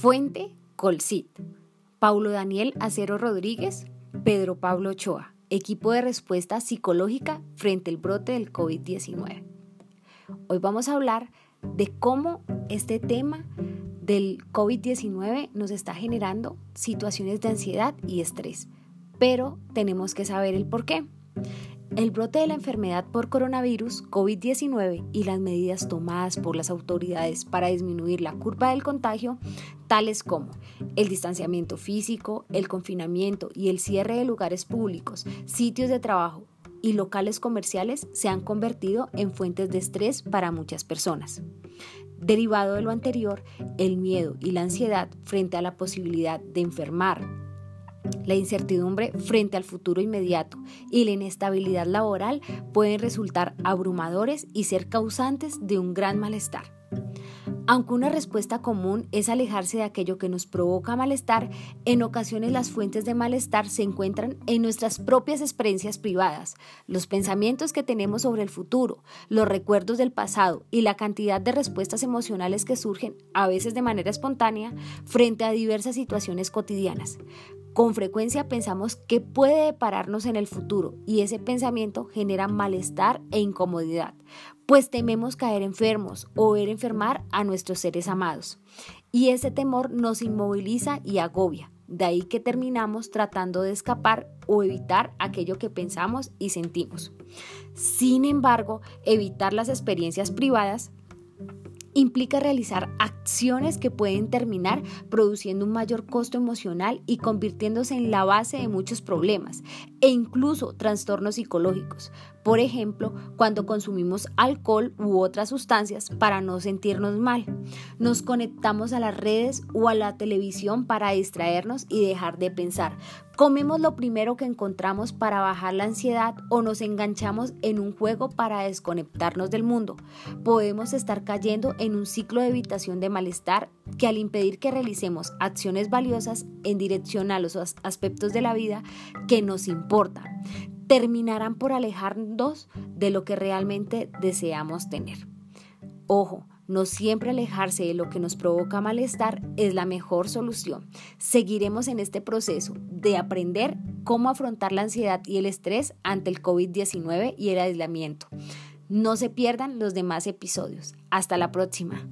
Fuente Colcit. Paulo Daniel Acero Rodríguez, Pedro Pablo Ochoa, equipo de respuesta psicológica frente al brote del COVID-19. Hoy vamos a hablar de cómo este tema del COVID-19 nos está generando situaciones de ansiedad y estrés, pero tenemos que saber el por qué. El brote de la enfermedad por coronavirus COVID-19 y las medidas tomadas por las autoridades para disminuir la curva del contagio, tales como el distanciamiento físico, el confinamiento y el cierre de lugares públicos, sitios de trabajo y locales comerciales, se han convertido en fuentes de estrés para muchas personas. Derivado de lo anterior, el miedo y la ansiedad frente a la posibilidad de enfermar, la incertidumbre frente al futuro inmediato y la inestabilidad laboral pueden resultar abrumadores y ser causantes de un gran malestar. Aunque una respuesta común es alejarse de aquello que nos provoca malestar, en ocasiones las fuentes de malestar se encuentran en nuestras propias experiencias privadas, los pensamientos que tenemos sobre el futuro, los recuerdos del pasado y la cantidad de respuestas emocionales que surgen, a veces de manera espontánea, frente a diversas situaciones cotidianas. Con frecuencia pensamos que puede depararnos en el futuro y ese pensamiento genera malestar e incomodidad, pues tememos caer enfermos o ver enfermar a nuestros seres amados. Y ese temor nos inmoviliza y agobia. De ahí que terminamos tratando de escapar o evitar aquello que pensamos y sentimos. Sin embargo, evitar las experiencias privadas implica realizar acciones que pueden terminar produciendo un mayor costo emocional y convirtiéndose en la base de muchos problemas e incluso trastornos psicológicos. Por ejemplo, cuando consumimos alcohol u otras sustancias para no sentirnos mal, nos conectamos a las redes o a la televisión para distraernos y dejar de pensar. Comemos lo primero que encontramos para bajar la ansiedad o nos enganchamos en un juego para desconectarnos del mundo. Podemos estar cayendo en un ciclo de evitación de malestar que al impedir que realicemos acciones valiosas en dirección a los aspectos de la vida que nos importan, terminarán por alejarnos de lo que realmente deseamos tener. Ojo, no siempre alejarse de lo que nos provoca malestar es la mejor solución. Seguiremos en este proceso de aprender cómo afrontar la ansiedad y el estrés ante el COVID-19 y el aislamiento. No se pierdan los demás episodios. Hasta la próxima.